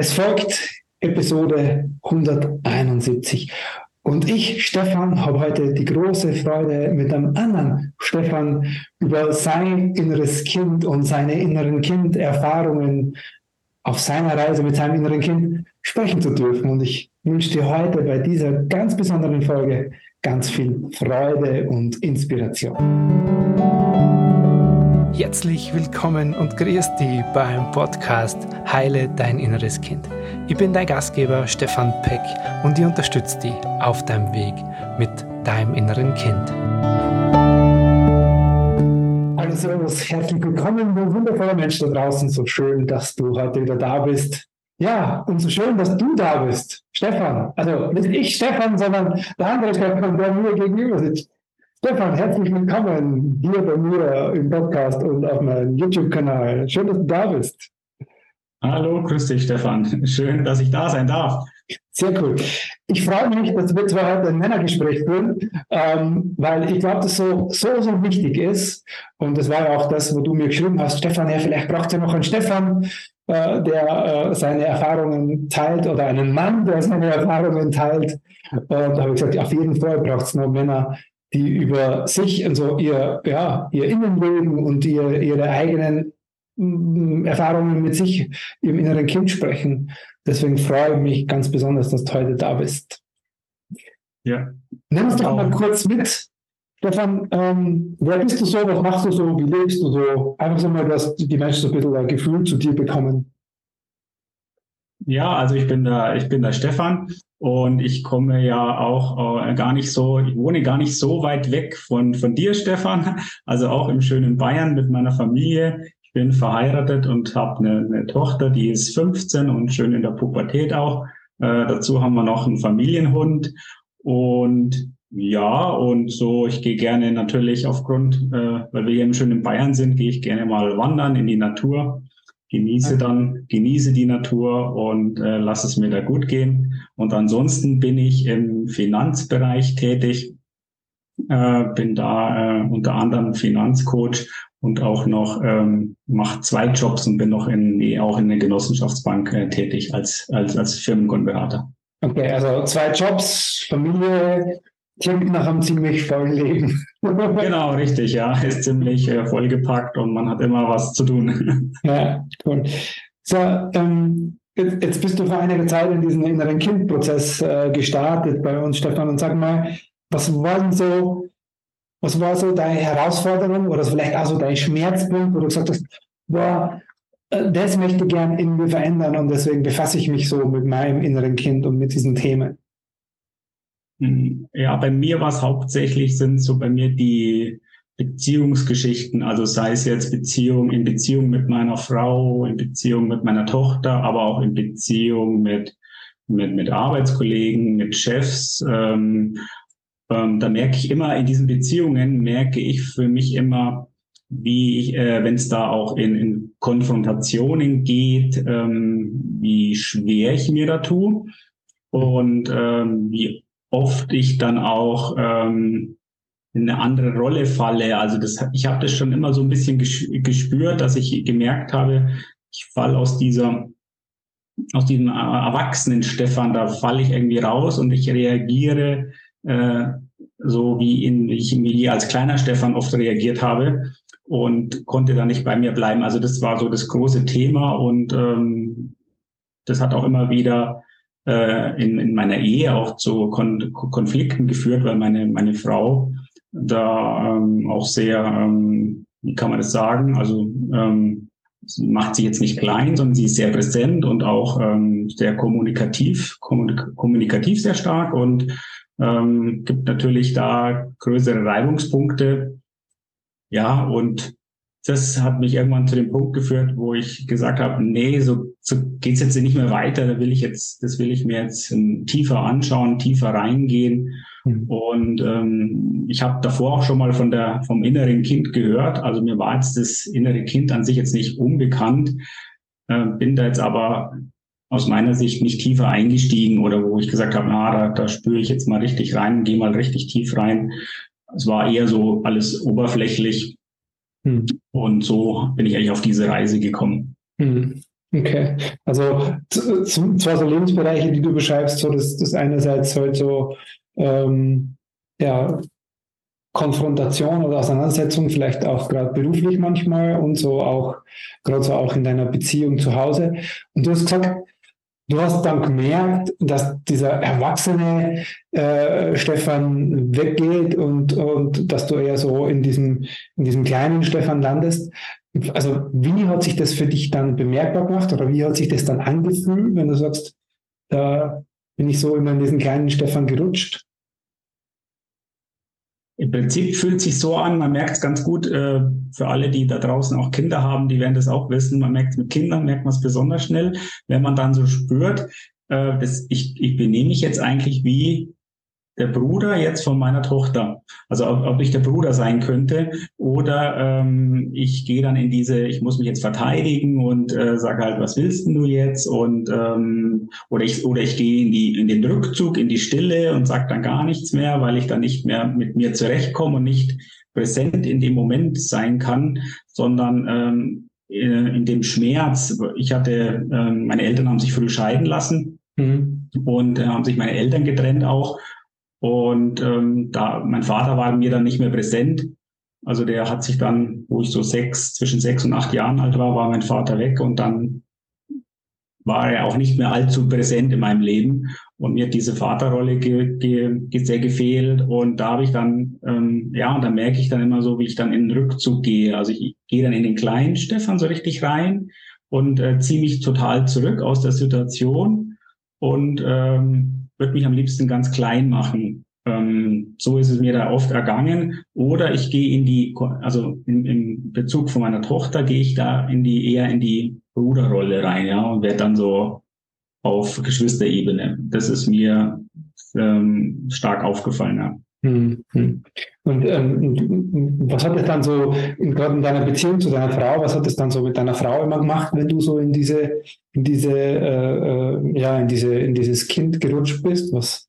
Es folgt Episode 171. Und ich, Stefan, habe heute die große Freude, mit einem anderen Stefan über sein inneres Kind und seine inneren Kinderfahrungen auf seiner Reise mit seinem inneren Kind sprechen zu dürfen. Und ich wünsche dir heute bei dieser ganz besonderen Folge ganz viel Freude und Inspiration. Herzlich willkommen und grüß dich beim Podcast Heile dein inneres Kind. Ich bin dein Gastgeber Stefan Peck und ich unterstütze dich auf deinem Weg mit deinem inneren Kind. Hallo Servus, herzlich willkommen, du wundervoller Mensch da draußen. So schön, dass du heute wieder da bist. Ja, und so schön, dass du da bist, Stefan. Also nicht ich, Stefan, sondern der andere Stefan, der mir gegenüber sitzt. Stefan, herzlich willkommen hier bei mir im Podcast und auf meinem YouTube-Kanal. Schön, dass du da bist. Hallo, grüß dich, Stefan. Schön, dass ich da sein darf. Sehr cool. Ich freue mich, dass wir zwar heute ein Männergespräch führen, ähm, weil ich glaube, dass so, so, so wichtig ist. Und das war ja auch das, wo du mir geschrieben hast, Stefan, ja, vielleicht braucht es ja noch einen Stefan, äh, der äh, seine Erfahrungen teilt oder einen Mann, der seine Erfahrungen teilt. Und da habe ich gesagt, auf jeden Fall braucht es noch Männer, die über sich, also ihr, ja, ihr Innenleben und ihr, ihre eigenen mm, Erfahrungen mit sich, ihrem inneren Kind sprechen. Deswegen freue ich mich ganz besonders, dass du heute da bist. Ja. Nimm uns doch mal kurz mit. Stefan, ähm, wer bist du so, was machst du so, wie lebst du so? Einfach so mal, dass die Menschen so ein bisschen ein Gefühl zu dir bekommen. Ja, also ich bin der, ich bin der Stefan und ich komme ja auch äh, gar nicht so, ich wohne gar nicht so weit weg von, von dir, Stefan. Also auch im schönen Bayern mit meiner Familie. Ich bin verheiratet und habe eine, eine Tochter, die ist 15 und schön in der Pubertät auch. Äh, dazu haben wir noch einen Familienhund und ja, und so, ich gehe gerne natürlich aufgrund, äh, weil wir hier im schönen Bayern sind, gehe ich gerne mal wandern in die Natur genieße dann, genieße die Natur und äh, lass es mir da gut gehen. Und ansonsten bin ich im Finanzbereich tätig, äh, bin da äh, unter anderem Finanzcoach und auch noch ähm, mache zwei Jobs und bin noch in, auch in der Genossenschaftsbank äh, tätig als, als, als Firmenkundenberater. Okay, also zwei Jobs, Familie, klingt nach einem ziemlich vollen Leben. genau, richtig, ja. Ist ziemlich äh, vollgepackt und man hat immer was zu tun. ja, cool. So, ähm, jetzt, jetzt, bist du vor einiger Zeit in diesen inneren Kindprozess äh, gestartet bei uns, Stefan, und sag mal, was waren so, was war so deine Herausforderung oder vielleicht auch so dein Schmerzpunkt, wo du gesagt hast, boah, äh, das möchte ich gern in mir verändern und deswegen befasse ich mich so mit meinem inneren Kind und mit diesen Themen? Hm, ja, bei mir war es hauptsächlich, sind so bei mir die Beziehungsgeschichten, also sei es jetzt Beziehung in Beziehung mit meiner Frau, in Beziehung mit meiner Tochter, aber auch in Beziehung mit, mit, mit Arbeitskollegen, mit Chefs. Ähm, ähm, da merke ich immer in diesen Beziehungen, merke ich für mich immer, wie ich, äh, wenn es da auch in, in Konfrontationen geht, ähm, wie schwer ich mir da tue und ähm, wie oft ich dann auch ähm, in eine andere Rolle falle. Also das, ich habe das schon immer so ein bisschen gespürt, dass ich gemerkt habe, ich falle aus dieser aus diesem erwachsenen Stefan, da falle ich irgendwie raus und ich reagiere äh, so wie, in, ich wie als kleiner Stefan oft reagiert habe und konnte da nicht bei mir bleiben. Also das war so das große Thema und ähm, das hat auch immer wieder äh, in, in meiner Ehe auch zu Kon Konflikten geführt, weil meine, meine Frau da ähm, auch sehr, ähm, wie kann man das sagen, also ähm, sie macht sich jetzt nicht klein, sondern sie ist sehr präsent und auch ähm, sehr kommunikativ, kommunik kommunikativ sehr stark und ähm, gibt natürlich da größere Reibungspunkte. Ja, und das hat mich irgendwann zu dem Punkt geführt, wo ich gesagt habe, nee, so, so geht's jetzt nicht mehr weiter. Da will ich jetzt, das will ich mir jetzt um, tiefer anschauen, tiefer reingehen. Mhm. Und ähm, ich habe davor auch schon mal von der vom inneren Kind gehört. Also mir war jetzt das innere Kind an sich jetzt nicht unbekannt. Äh, bin da jetzt aber aus meiner Sicht nicht tiefer eingestiegen oder wo ich gesagt habe, na, da, da spüre ich jetzt mal richtig rein, gehe mal richtig tief rein. Es war eher so alles oberflächlich hm. Und so bin ich eigentlich auf diese Reise gekommen. Hm. Okay, also zwar so Lebensbereiche, die du beschreibst, so dass das einerseits halt so ähm, ja, Konfrontation oder Auseinandersetzung, vielleicht auch gerade beruflich manchmal und so auch, gerade so auch in deiner Beziehung zu Hause. Und du hast gesagt, du hast dann gemerkt, dass dieser erwachsene äh, Stefan weggeht und, und dass du eher so in diesem, in diesem kleinen Stefan landest. Also wie hat sich das für dich dann bemerkbar gemacht oder wie hat sich das dann angefühlt, wenn du sagst, da bin ich so immer in diesen kleinen Stefan gerutscht? Im Prinzip fühlt es sich so an, man merkt es ganz gut, äh, für alle, die da draußen auch Kinder haben, die werden das auch wissen. Man merkt mit Kindern, merkt man es besonders schnell, wenn man dann so spürt, äh, das, ich, ich benehme mich jetzt eigentlich wie der Bruder jetzt von meiner Tochter. Also ob, ob ich der Bruder sein könnte oder ähm, ich gehe dann in diese, ich muss mich jetzt verteidigen und äh, sage halt, was willst du jetzt? Und ähm, oder ich oder ich gehe in die in den Rückzug, in die Stille und sage dann gar nichts mehr, weil ich dann nicht mehr mit mir zurechtkomme und nicht präsent in dem Moment sein kann, sondern ähm, in dem Schmerz. Ich hatte, ähm, meine Eltern haben sich früh scheiden lassen. Mhm. Und äh, haben sich meine Eltern getrennt auch. Und ähm, da mein Vater war mir dann nicht mehr präsent. Also der hat sich dann, wo ich so sechs, zwischen sechs und acht Jahren alt war, war mein Vater weg und dann war er auch nicht mehr allzu präsent in meinem Leben. Und mir hat diese Vaterrolle ge, ge, sehr gefehlt. Und da habe ich dann, ähm, ja, und da merke ich dann immer so, wie ich dann in den Rückzug gehe. Also ich, ich gehe dann in den kleinen Stefan so richtig rein und äh, ziehe mich total zurück aus der Situation und ähm, würde mich am liebsten ganz klein machen. Ähm, so ist es mir da oft ergangen. Oder ich gehe in die, also in, im Bezug von meiner Tochter gehe ich da in die eher in die Bruderrolle rein, ja, und werde dann so auf Geschwisterebene. Das ist mir ähm, stark aufgefallen, ja. Hm, hm. Und ähm, was hat es dann so, in, gerade in deiner Beziehung zu deiner Frau, was hat es dann so mit deiner Frau immer gemacht, wenn du so in diese, in diese, äh, äh, ja, in diese, in dieses Kind gerutscht bist? Was,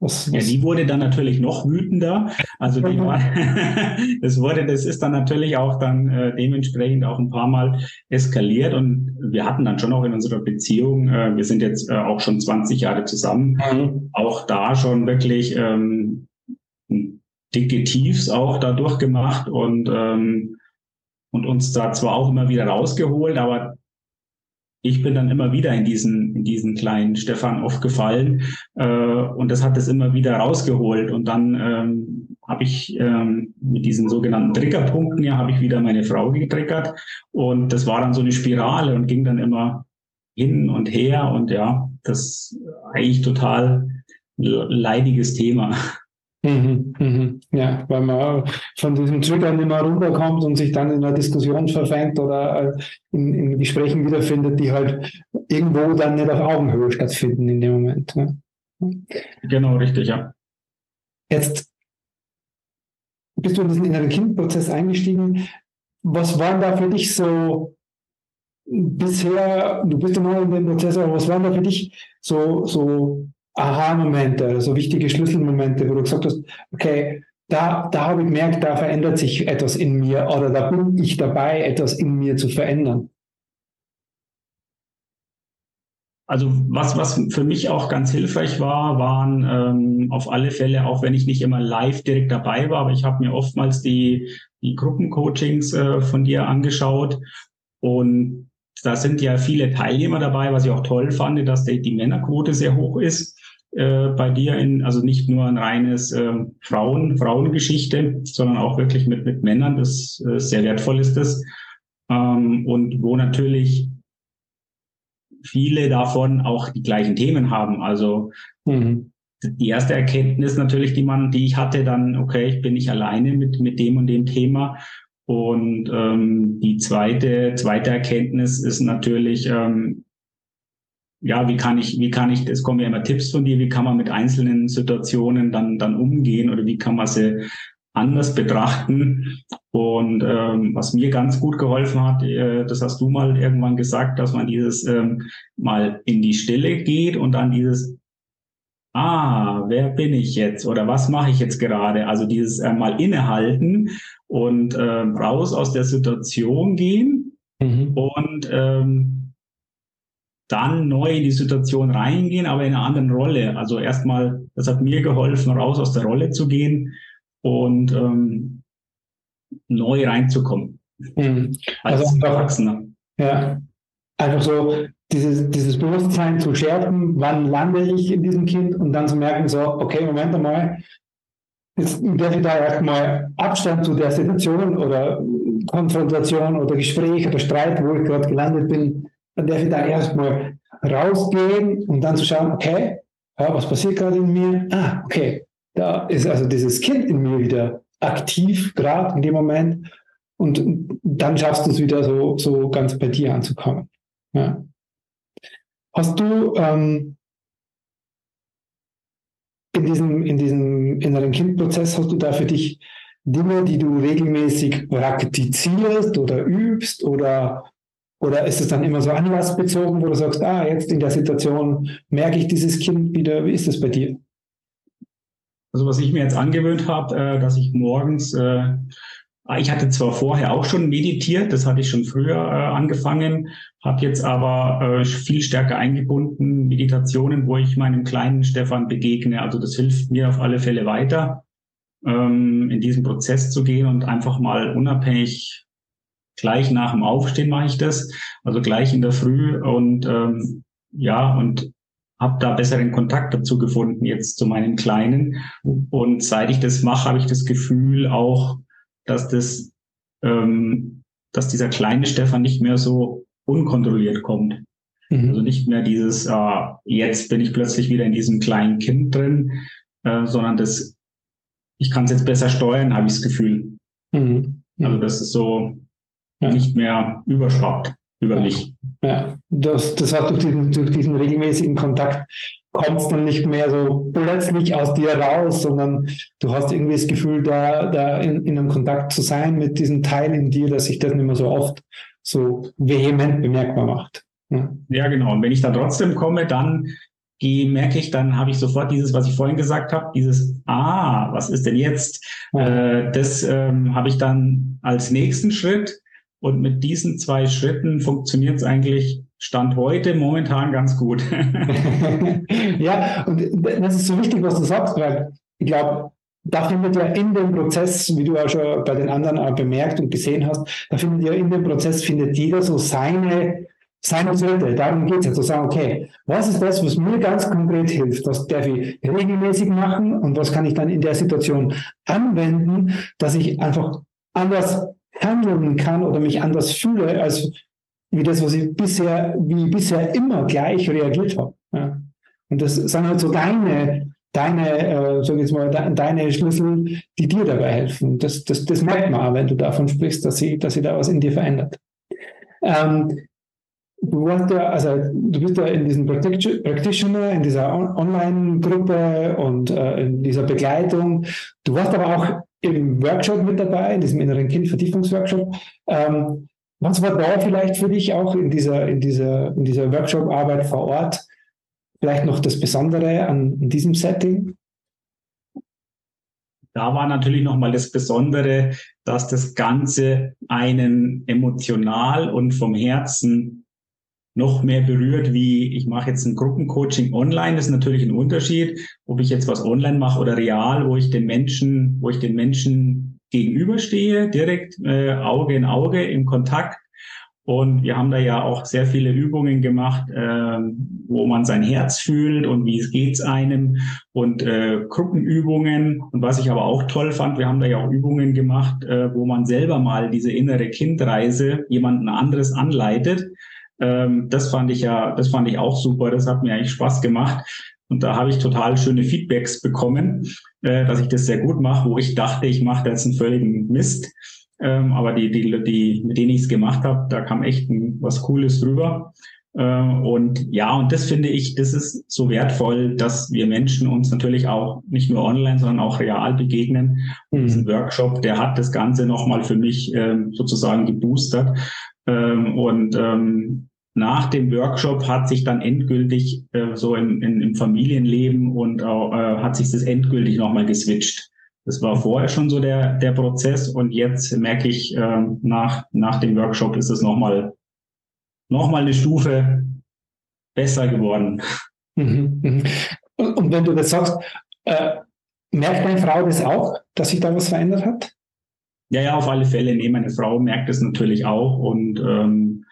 was, was? Ja, die wurde dann natürlich noch wütender. Also die war, das wurde, das ist dann natürlich auch dann äh, dementsprechend auch ein paar Mal eskaliert und wir hatten dann schon auch in unserer Beziehung, äh, wir sind jetzt äh, auch schon 20 Jahre zusammen, mhm. auch da schon wirklich ähm, dicke Tiefs auch da durchgemacht und, ähm, und uns da zwar auch immer wieder rausgeholt, aber ich bin dann immer wieder in diesen, in diesen kleinen Stefan aufgefallen äh, und das hat es immer wieder rausgeholt. Und dann ähm, habe ich ähm, mit diesen sogenannten Triggerpunkten, ja, habe ich wieder meine Frau getriggert und das war dann so eine Spirale und ging dann immer hin und her und ja, das eigentlich total leidiges Thema. Mhm, mhm. Ja, weil man von diesem Trigger nicht mehr runterkommt und sich dann in einer Diskussion verfängt oder äh, in, in Gesprächen wiederfindet, die halt irgendwo dann nicht auf Augenhöhe stattfinden in dem Moment. Ne? Genau, richtig, ja. Jetzt bist du in diesen inneren Kindprozess eingestiegen. Was waren da für dich so bisher, du bist ja noch in dem Prozess, aber was waren da für dich so, so Aha-Momente, also wichtige Schlüsselmomente, wo du gesagt hast, okay, da, da habe ich gemerkt, da verändert sich etwas in mir oder da bin ich dabei, etwas in mir zu verändern. Also was, was für mich auch ganz hilfreich war, waren ähm, auf alle Fälle, auch wenn ich nicht immer live direkt dabei war, aber ich habe mir oftmals die, die Gruppencoachings äh, von dir angeschaut und da sind ja viele Teilnehmer dabei, was ich auch toll fand, dass die, die Männerquote sehr hoch ist äh, bei dir, in, also nicht nur ein reines äh, Frauen, Frauengeschichte, sondern auch wirklich mit, mit Männern, das äh, sehr wertvoll ist das. Ähm, und wo natürlich viele davon auch die gleichen Themen haben. Also mhm. die erste Erkenntnis natürlich, die man, die ich hatte, dann, okay, ich bin nicht alleine mit, mit dem und dem Thema. Und ähm, die zweite, zweite Erkenntnis ist natürlich, ähm, ja, wie kann ich, wie kann ich, es kommen ja immer Tipps von dir, wie kann man mit einzelnen Situationen dann, dann umgehen oder wie kann man sie anders betrachten. Und ähm, was mir ganz gut geholfen hat, äh, das hast du mal irgendwann gesagt, dass man dieses ähm, mal in die Stille geht und dann dieses Ah, wer bin ich jetzt oder was mache ich jetzt gerade? Also dieses äh, mal innehalten und äh, raus aus der Situation gehen mhm. und ähm, dann neu in die Situation reingehen, aber in einer anderen Rolle. Also erstmal, das hat mir geholfen, raus aus der Rolle zu gehen und ähm, neu reinzukommen. Mhm. Also als Erwachsener. Ja, einfach so dieses, dieses Bewusstsein zu schärfen, wann lande ich in diesem Kind und dann zu merken, so, okay, Moment einmal, jetzt darf ich da erstmal Abstand zu der Situation oder Konfrontation oder Gespräch oder Streit, wo ich gerade gelandet bin, dann darf ich da erstmal rausgehen und dann zu schauen, okay, ja, was passiert gerade in mir? Ah, okay, da ist also dieses Kind in mir wieder aktiv, gerade in dem Moment. Und dann schaffst du es wieder so, so ganz bei dir anzukommen. Ja. Hast du ähm, in diesem, in diesem inneren Kindprozess, hast du da für dich Dinge, die du regelmäßig praktizierst oder übst oder, oder ist es dann immer so anlassbezogen, wo du sagst, ah, jetzt in der Situation merke ich dieses Kind wieder. Wie ist das bei dir? Also was ich mir jetzt angewöhnt habe, äh, dass ich morgens äh, Ah, ich hatte zwar vorher auch schon meditiert, das hatte ich schon früher äh, angefangen, habe jetzt aber viel stärker eingebunden Meditationen, wo ich meinem kleinen Stefan begegne. Also das hilft mir auf alle Fälle weiter, ähm, in diesen Prozess zu gehen und einfach mal unabhängig gleich nach dem Aufstehen mache ich das, also gleich in der Früh und ähm, ja und habe da besseren Kontakt dazu gefunden jetzt zu meinen Kleinen und seit ich das mache, habe ich das Gefühl auch dass das, ähm, dass dieser kleine Stefan nicht mehr so unkontrolliert kommt. Mhm. Also nicht mehr dieses, äh, jetzt bin ich plötzlich wieder in diesem kleinen Kind drin, äh, sondern das, ich kann es jetzt besser steuern, habe ich das Gefühl. Mhm. Mhm. Also das ist so ja. nicht mehr überschwappt über mich. Ja, das, das hat durch diesen, durch diesen regelmäßigen Kontakt kommt es dann nicht mehr so plötzlich aus dir raus, sondern du hast irgendwie das Gefühl, da, da in, in einem Kontakt zu sein mit diesem Teil in dir, dass sich das nicht mehr so oft so vehement bemerkbar macht. Ja, ja genau. Und wenn ich da trotzdem komme, dann merke ich, dann habe ich sofort dieses, was ich vorhin gesagt habe, dieses Ah, was ist denn jetzt? Ja. Äh, das ähm, habe ich dann als nächsten Schritt. Und mit diesen zwei Schritten funktioniert es eigentlich Stand heute momentan ganz gut. ja, und das ist so wichtig, was du sagst, weil ich glaube, da findet ja in dem Prozess, wie du auch schon bei den anderen bemerkt und gesehen hast, da findet ja in dem Prozess findet jeder so seine seine Schritte. Darum geht es ja zu sagen, okay, was ist das, was mir ganz konkret hilft? Was darf ich regelmäßig machen und was kann ich dann in der Situation anwenden, dass ich einfach anders handeln kann oder mich anders fühle, als wie das, was ich bisher, wie bisher immer gleich reagiert habe. Ja. Und das sind halt so deine, deine, äh, sag ich jetzt mal, deine Schlüssel, die dir dabei helfen. Das, das, das merkt man auch, wenn du davon sprichst, dass sie, dass sie da was in dir verändert. Ähm, du warst ja, also du bist ja in diesem Practitioner, in dieser Online-Gruppe und äh, in dieser Begleitung. Du warst aber auch im Workshop mit dabei, in diesem inneren Kind-Vertiefungsworkshop. Ähm, was war da vielleicht für dich auch in dieser, in dieser, in dieser Workshop-Arbeit vor Ort vielleicht noch das Besondere an, an diesem Setting? Da war natürlich nochmal das Besondere, dass das Ganze einen emotional und vom Herzen noch mehr berührt, wie ich mache jetzt ein Gruppencoaching online. Das ist natürlich ein Unterschied, ob ich jetzt was online mache oder real, wo ich den Menschen, wo ich den Menschen gegenüberstehe, direkt äh, Auge in Auge im Kontakt. Und wir haben da ja auch sehr viele Übungen gemacht, äh, wo man sein Herz fühlt und wie es geht's einem und äh, Gruppenübungen. Und was ich aber auch toll fand, wir haben da ja auch Übungen gemacht, äh, wo man selber mal diese innere Kindreise jemanden anderes anleitet. Ähm, das fand ich ja, das fand ich auch super. Das hat mir eigentlich Spaß gemacht. Und da habe ich total schöne Feedbacks bekommen, äh, dass ich das sehr gut mache, wo ich dachte, ich mache jetzt einen völligen Mist. Ähm, aber die, die, die, mit denen ich es gemacht habe, da kam echt ein, was Cooles drüber. Äh, und ja, und das finde ich, das ist so wertvoll, dass wir Menschen uns natürlich auch nicht nur online, sondern auch real begegnen. Und mhm. diesen Workshop, der hat das Ganze nochmal für mich ähm, sozusagen geboostert. Ähm, und ähm, nach dem Workshop hat sich dann endgültig äh, so in, in, im Familienleben und äh, hat sich das endgültig nochmal geswitcht. Das war vorher schon so der, der Prozess und jetzt merke ich, äh, nach, nach dem Workshop ist es nochmal noch mal eine Stufe besser geworden. Mhm, mhm. Und, und, wenn du das sagst, äh, merkt deine Frau das auch, dass sich da was verändert hat? Ja, ja, auf alle Fälle. Nee, meine Frau merkt es natürlich auch und ähm,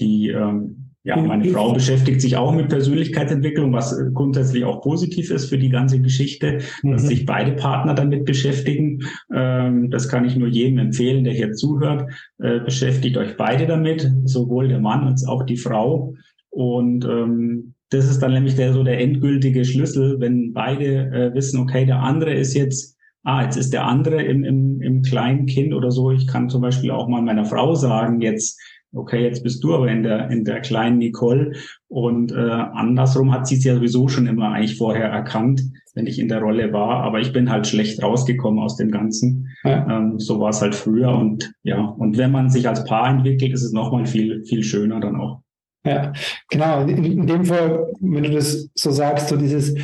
die ähm, ja, meine Frau beschäftigt sich auch mit Persönlichkeitsentwicklung, was grundsätzlich auch positiv ist für die ganze Geschichte, mhm. dass sich beide Partner damit beschäftigen. Ähm, das kann ich nur jedem empfehlen, der hier zuhört. Äh, beschäftigt euch beide damit, sowohl der Mann als auch die Frau. Und ähm, das ist dann nämlich der so der endgültige Schlüssel, wenn beide äh, wissen, okay, der andere ist jetzt, ah, jetzt ist der andere im, im, im kleinen Kind oder so. Ich kann zum Beispiel auch mal meiner Frau sagen, jetzt okay, jetzt bist du aber in der, in der kleinen Nicole. Und äh, andersrum hat sie es ja sowieso schon immer eigentlich vorher erkannt, wenn ich in der Rolle war. Aber ich bin halt schlecht rausgekommen aus dem Ganzen. Ja. Ähm, so war es halt früher. Und ja, und wenn man sich als Paar entwickelt, ist es nochmal viel, viel schöner dann auch. Ja, genau. In, in dem Fall, wenn du das so sagst, so dieses,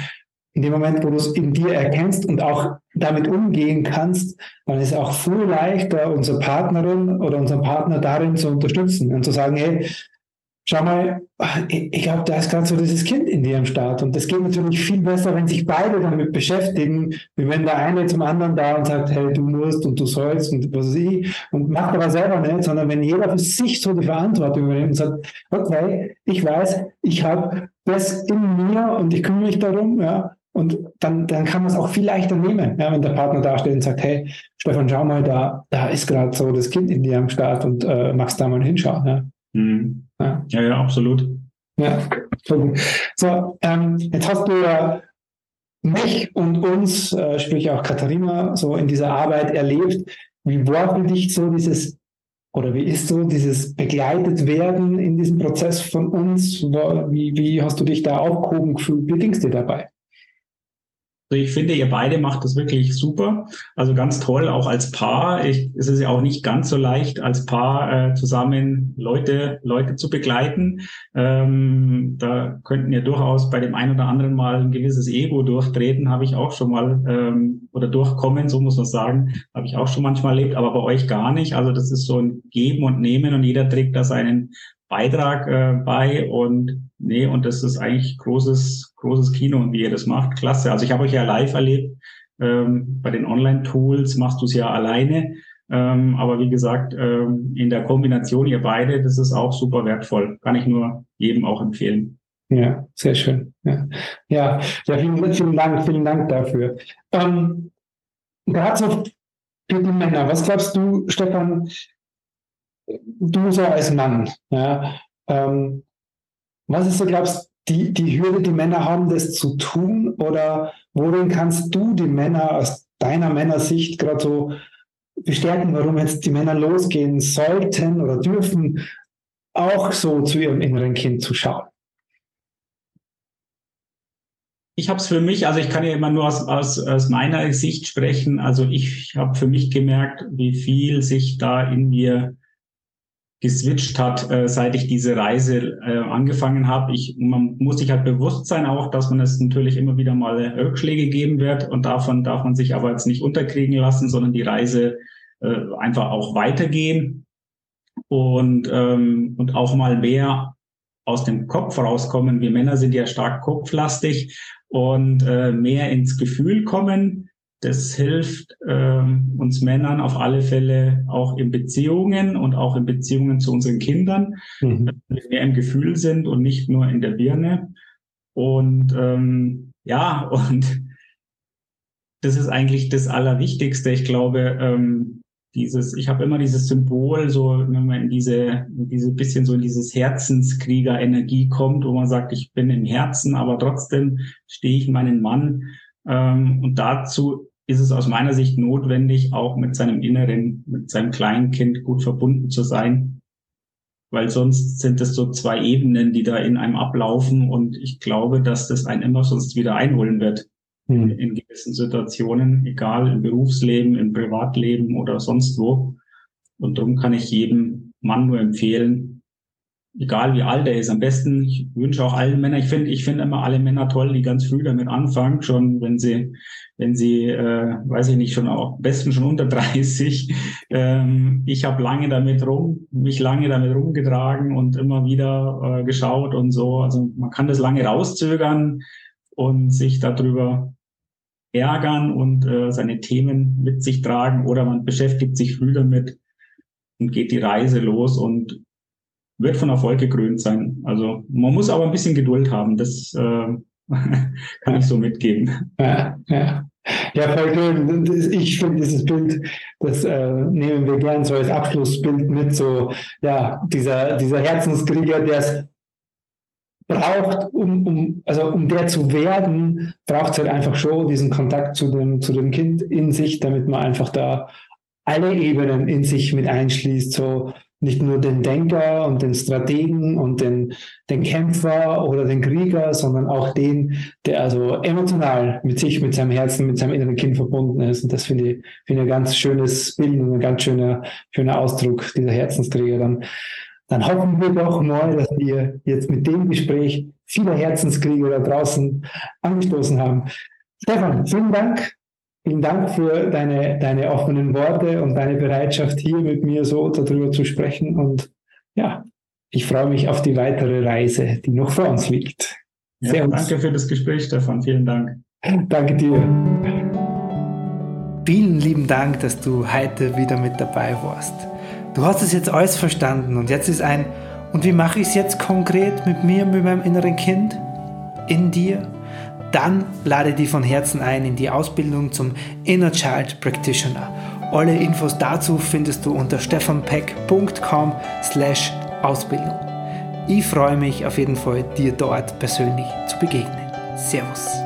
in dem Moment, wo du es in dir erkennst und auch damit umgehen kannst, dann ist es auch viel leichter, unsere Partnerin oder unseren Partner darin zu unterstützen und zu sagen, hey, schau mal, ich glaube, da ist gerade so dieses Kind in dir am Start. Und das geht natürlich viel besser, wenn sich beide damit beschäftigen, wie wenn der eine zum anderen da und sagt, hey, du musst und du sollst und was weiß ich, und macht aber selber nicht, sondern wenn jeder für sich so die Verantwortung übernimmt und sagt, okay, ich weiß, ich habe das in mir und ich kümmere mich darum, ja, und dann, dann kann man es auch viel leichter nehmen, ja, wenn der Partner da steht und sagt, hey, Stefan, schau mal, da, da ist gerade so das Kind in dir am Start und äh, magst da mal hinschauen. Ja, mhm. ja. ja, ja, absolut. Ja, so, ähm, jetzt hast du ja mich und uns, äh, sprich auch Katharina, so in dieser Arbeit erlebt. Wie war für dich so dieses, oder wie ist so dieses begleitet werden in diesem Prozess von uns? Wie, wie hast du dich da aufgehoben gefühlt? Wie ging es dir dabei? Also ich finde, ihr beide macht das wirklich super. Also ganz toll, auch als Paar. Ich, es ist ja auch nicht ganz so leicht, als Paar äh, zusammen Leute, Leute zu begleiten. Ähm, da könnten ja durchaus bei dem einen oder anderen mal ein gewisses Ego durchtreten, habe ich auch schon mal, ähm, oder durchkommen, so muss man sagen, habe ich auch schon manchmal erlebt, aber bei euch gar nicht. Also das ist so ein Geben und Nehmen und jeder trägt da seinen Beitrag äh, bei und nee, und das ist eigentlich großes, großes Kino und wie ihr das macht. Klasse. Also ich habe euch ja live erlebt. Ähm, bei den Online-Tools machst du es ja alleine. Ähm, aber wie gesagt, ähm, in der Kombination ihr beide, das ist auch super wertvoll. Kann ich nur jedem auch empfehlen. Ja, sehr schön. Ja, ja, ja vielen, vielen Dank, vielen Dank dafür. Ähm, Gerade für die Männer, was glaubst du, Stefan, du so als Mann, ja, ähm, was ist so, glaubst die, die Hürde, die Männer haben, das zu tun? Oder worin kannst du die Männer aus deiner Männersicht gerade so bestärken, warum jetzt die Männer losgehen sollten oder dürfen, auch so zu ihrem inneren Kind zu schauen? Ich habe es für mich, also ich kann ja immer nur aus, aus, aus meiner Sicht sprechen. Also ich habe für mich gemerkt, wie viel sich da in mir geswitcht hat, äh, seit ich diese Reise äh, angefangen habe. Ich, man muss sich halt bewusst sein auch, dass man es natürlich immer wieder mal Rückschläge geben wird und davon darf man sich aber jetzt nicht unterkriegen lassen, sondern die Reise äh, einfach auch weitergehen und, ähm, und auch mal mehr aus dem Kopf rauskommen. Wir Männer sind ja stark kopflastig und äh, mehr ins Gefühl kommen das hilft ähm, uns Männern auf alle Fälle auch in Beziehungen und auch in Beziehungen zu unseren Kindern, mhm. dass wir mehr im Gefühl sind und nicht nur in der Birne. Und ähm, ja, und das ist eigentlich das Allerwichtigste. Ich glaube, ähm, dieses, ich habe immer dieses Symbol, so wenn man in diese, in diese bisschen so in dieses Herzenskrieger-Energie kommt, wo man sagt, ich bin im Herzen, aber trotzdem stehe ich meinen Mann. Ähm, und dazu ist es aus meiner Sicht notwendig, auch mit seinem Inneren, mit seinem kleinen Kind gut verbunden zu sein. Weil sonst sind es so zwei Ebenen, die da in einem ablaufen. Und ich glaube, dass das einen immer sonst wieder einholen wird. Mhm. In gewissen Situationen, egal im Berufsleben, im Privatleben oder sonst wo. Und darum kann ich jedem Mann nur empfehlen, egal wie alt er ist. Am besten, ich wünsche auch allen Männern, ich finde, ich finde immer alle Männer toll, die ganz früh damit anfangen, schon wenn sie, wenn sie, äh, weiß ich nicht, schon auch am besten schon unter 30. Ähm, ich habe lange damit rum, mich lange damit rumgetragen und immer wieder äh, geschaut und so. Also man kann das lange rauszögern und sich darüber ärgern und äh, seine Themen mit sich tragen oder man beschäftigt sich früh damit und geht die Reise los und wird von Erfolg gekrönt sein. Also man muss aber ein bisschen Geduld haben. Das äh, kann ich so mitgeben. Ja, ja. Ja, voll schön. Ich finde dieses Bild, das äh, nehmen wir gern so als Abschlussbild mit, so ja, dieser, dieser Herzenskrieger, der es braucht, um, um, also um der zu werden, braucht es halt einfach schon diesen Kontakt zu dem, zu dem Kind in sich, damit man einfach da alle Ebenen in sich mit einschließt, so nicht nur den Denker und den Strategen und den, den Kämpfer oder den Krieger, sondern auch den, der also emotional mit sich, mit seinem Herzen, mit seinem inneren Kind verbunden ist. Und das finde ich, finde ich ein ganz schönes Bild und ein ganz schöner, schöner Ausdruck dieser Herzenskrieger. Dann, dann hoffen wir doch mal, dass wir jetzt mit dem Gespräch viele Herzenskrieger da draußen angestoßen haben. Stefan, vielen Dank Vielen Dank für deine, deine offenen Worte und deine Bereitschaft, hier mit mir so darüber zu sprechen. Und ja, ich freue mich auf die weitere Reise, die noch vor uns liegt. Ja, danke für das Gespräch, Stefan. Vielen Dank. Danke dir. Vielen lieben Dank, dass du heute wieder mit dabei warst. Du hast es jetzt alles verstanden und jetzt ist ein, und wie mache ich es jetzt konkret mit mir, mit meinem inneren Kind? In dir? Dann lade dich von Herzen ein in die Ausbildung zum Inner Child Practitioner. Alle Infos dazu findest du unter stefanpeck.com slash Ausbildung. Ich freue mich auf jeden Fall, dir dort persönlich zu begegnen. Servus.